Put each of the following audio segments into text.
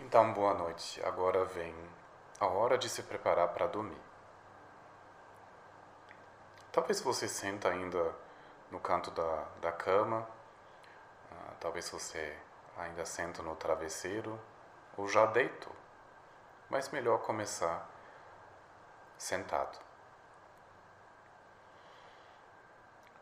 Então, boa noite. Agora vem a hora de se preparar para dormir. Talvez você senta ainda no canto da, da cama, uh, talvez você ainda senta no travesseiro ou já deito, mas melhor começar sentado.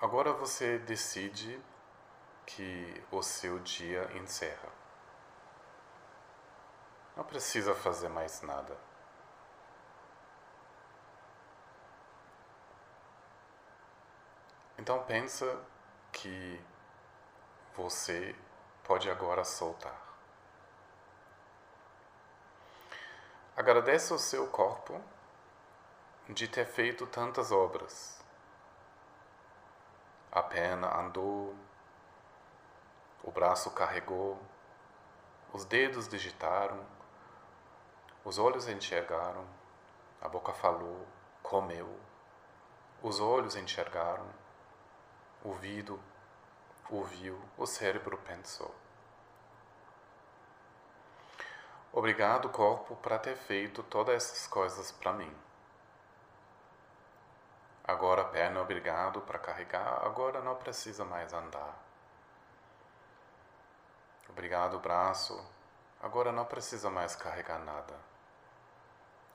Agora você decide que o seu dia encerra. Não precisa fazer mais nada. Então pensa que você pode agora soltar. Agradece ao seu corpo de ter feito tantas obras. A perna andou, o braço carregou, os dedos digitaram, os olhos enxergaram, a boca falou, comeu, os olhos enxergaram, o ouvido ouviu, o cérebro pensou. Obrigado, corpo, por ter feito todas essas coisas para mim. Agora perna obrigado para carregar, agora não precisa mais andar. Obrigado, braço, agora não precisa mais carregar nada.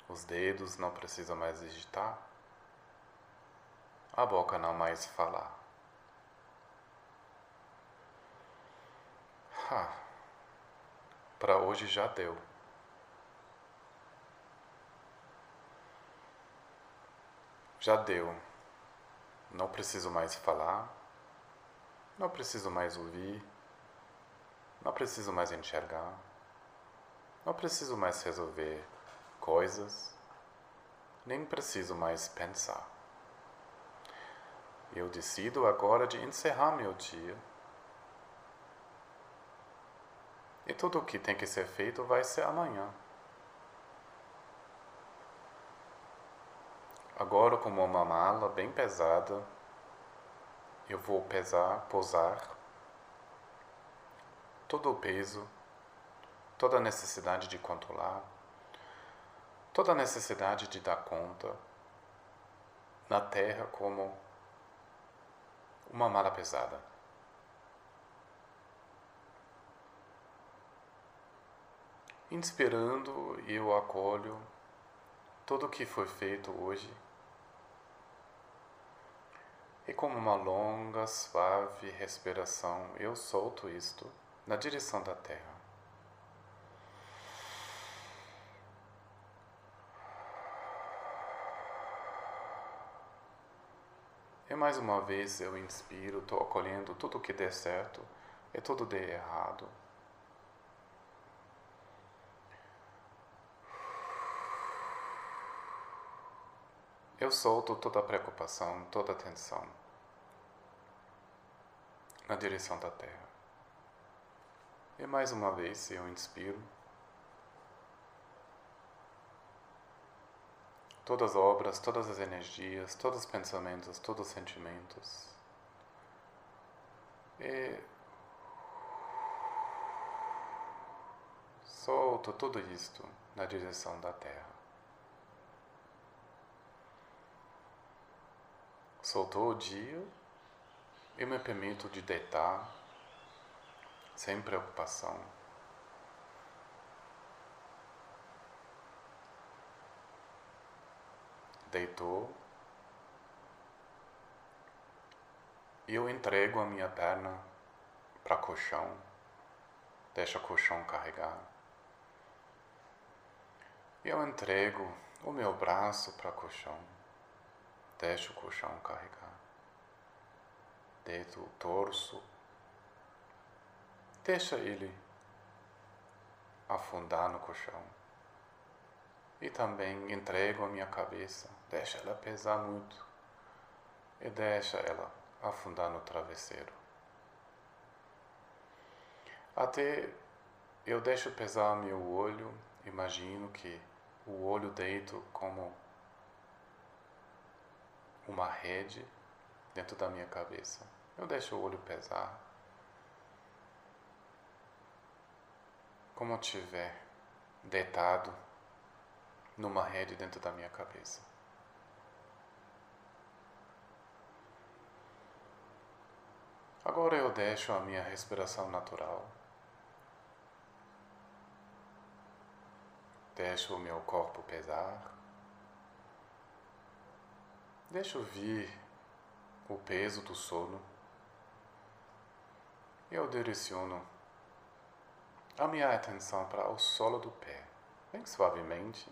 Os dedos não precisa mais digitar. A boca não mais falar. Ah, para hoje já deu. Já deu. Não preciso mais falar. Não preciso mais ouvir. Não preciso mais enxergar. Não preciso mais resolver coisas. Nem preciso mais pensar. Eu decido agora de encerrar meu dia E tudo o que tem que ser feito vai ser amanhã. Agora, como uma mala bem pesada, eu vou pesar, posar todo o peso, toda a necessidade de controlar, toda a necessidade de dar conta na terra como uma mala pesada. Inspirando, eu acolho tudo o que foi feito hoje. E com uma longa, suave respiração, eu solto isto na direção da terra. Mais uma vez eu inspiro, estou acolhendo tudo o que der certo e tudo der errado. Eu solto toda a preocupação, toda a tensão na direção da Terra. E mais uma vez eu inspiro. Todas as obras, todas as energias, todos os pensamentos, todos os sentimentos. E solto tudo isto na direção da Terra. Soltou o dia e me permito de deitar sem preocupação. Deitou eu entrego a minha perna para colchão, deixa o colchão carregar. Eu entrego o meu braço para colchão. Deixa o colchão carregar. Deita o torso. Deixa ele afundar no colchão. E também entrego a minha cabeça. Deixa ela pesar muito. E deixa ela afundar no travesseiro. Até eu deixo pesar meu olho. Imagino que o olho deito como uma rede dentro da minha cabeça. Eu deixo o olho pesar. Como tiver, deitado numa rede dentro da minha cabeça. Agora eu deixo a minha respiração natural. Deixo o meu corpo pesar. Deixo vir o peso do sono. Eu direciono a minha atenção para o solo do pé, bem suavemente.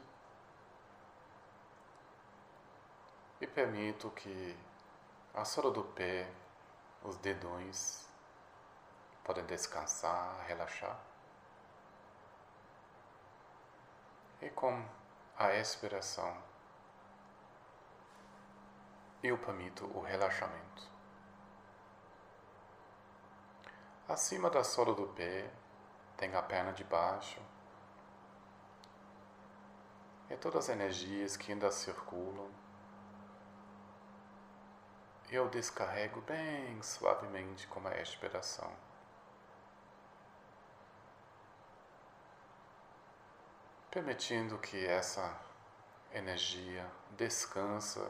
E permito que a sola do pé, os dedões, podem descansar, relaxar. E com a expiração, eu permito o relaxamento. Acima da sola do pé, tem a perna de baixo. E todas as energias que ainda circulam. Eu descarrego bem suavemente com a expiração. Permitindo que essa energia descansa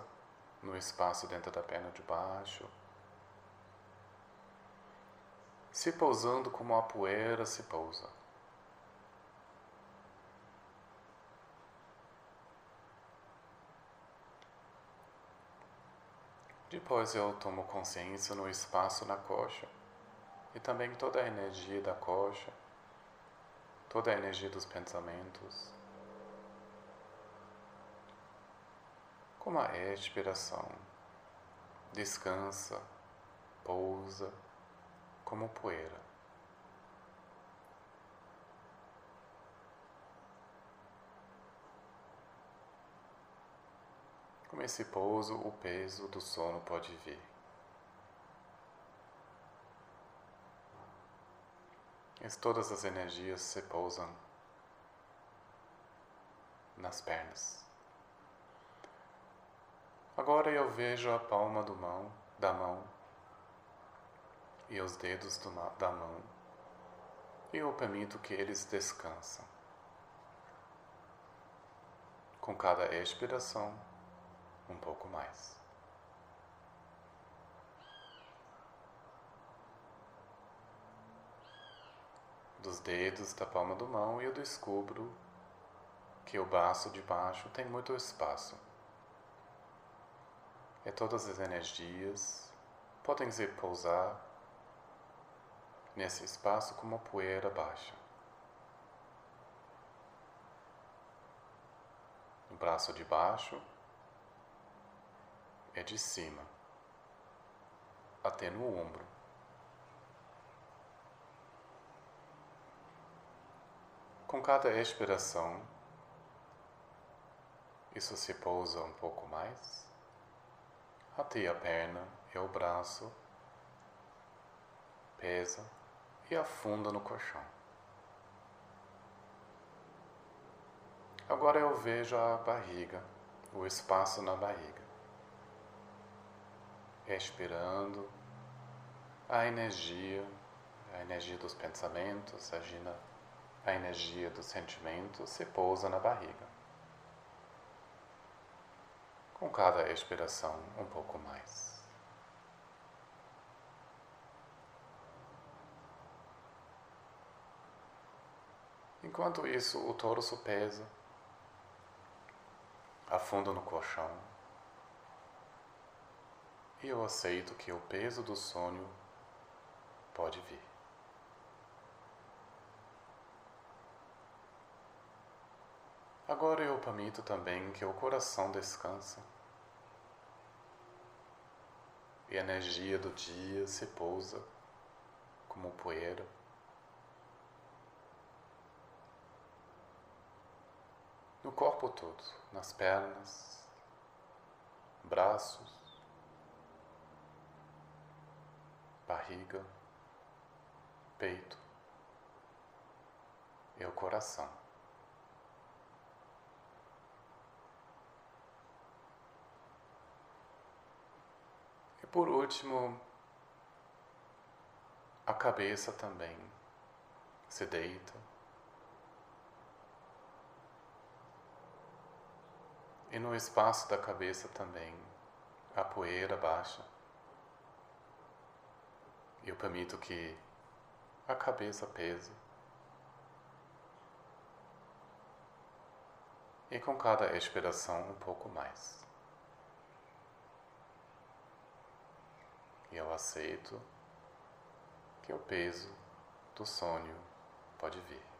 no espaço dentro da perna de baixo se pousando como a poeira se pousa. Depois eu tomo consciência no espaço na coxa e também toda a energia da coxa, toda a energia dos pensamentos. Como a expiração descansa, pousa como poeira. Com esse pouso, o peso do sono pode vir. E todas as energias se pousam nas pernas. Agora eu vejo a palma do mão, da mão e os dedos da mão, e eu permito que eles descansam. Com cada expiração, um pouco mais. Dos dedos da palma do mão, eu descubro que o braço de baixo tem muito espaço. E todas as energias podem se pousar nesse espaço como poeira baixa. O braço de baixo é de cima até no ombro. Com cada expiração, isso se pousa um pouco mais até a perna e o braço pesa e afunda no colchão. Agora eu vejo a barriga, o espaço na barriga. Respirando a energia, a energia dos pensamentos, a energia dos sentimentos se pousa na barriga. Com cada expiração, um pouco mais. Enquanto isso, o torso pesa, afunda no colchão. E eu aceito que o peso do sonho pode vir. Agora eu permito também que o coração descanse e a energia do dia se pousa como poeira no corpo todo, nas pernas, braços, barriga, peito e o coração. E por último, a cabeça também se deita E no espaço da cabeça também a poeira baixa. Eu permito que a cabeça pese. E com cada expiração um pouco mais. E eu aceito que o peso do sonho pode vir.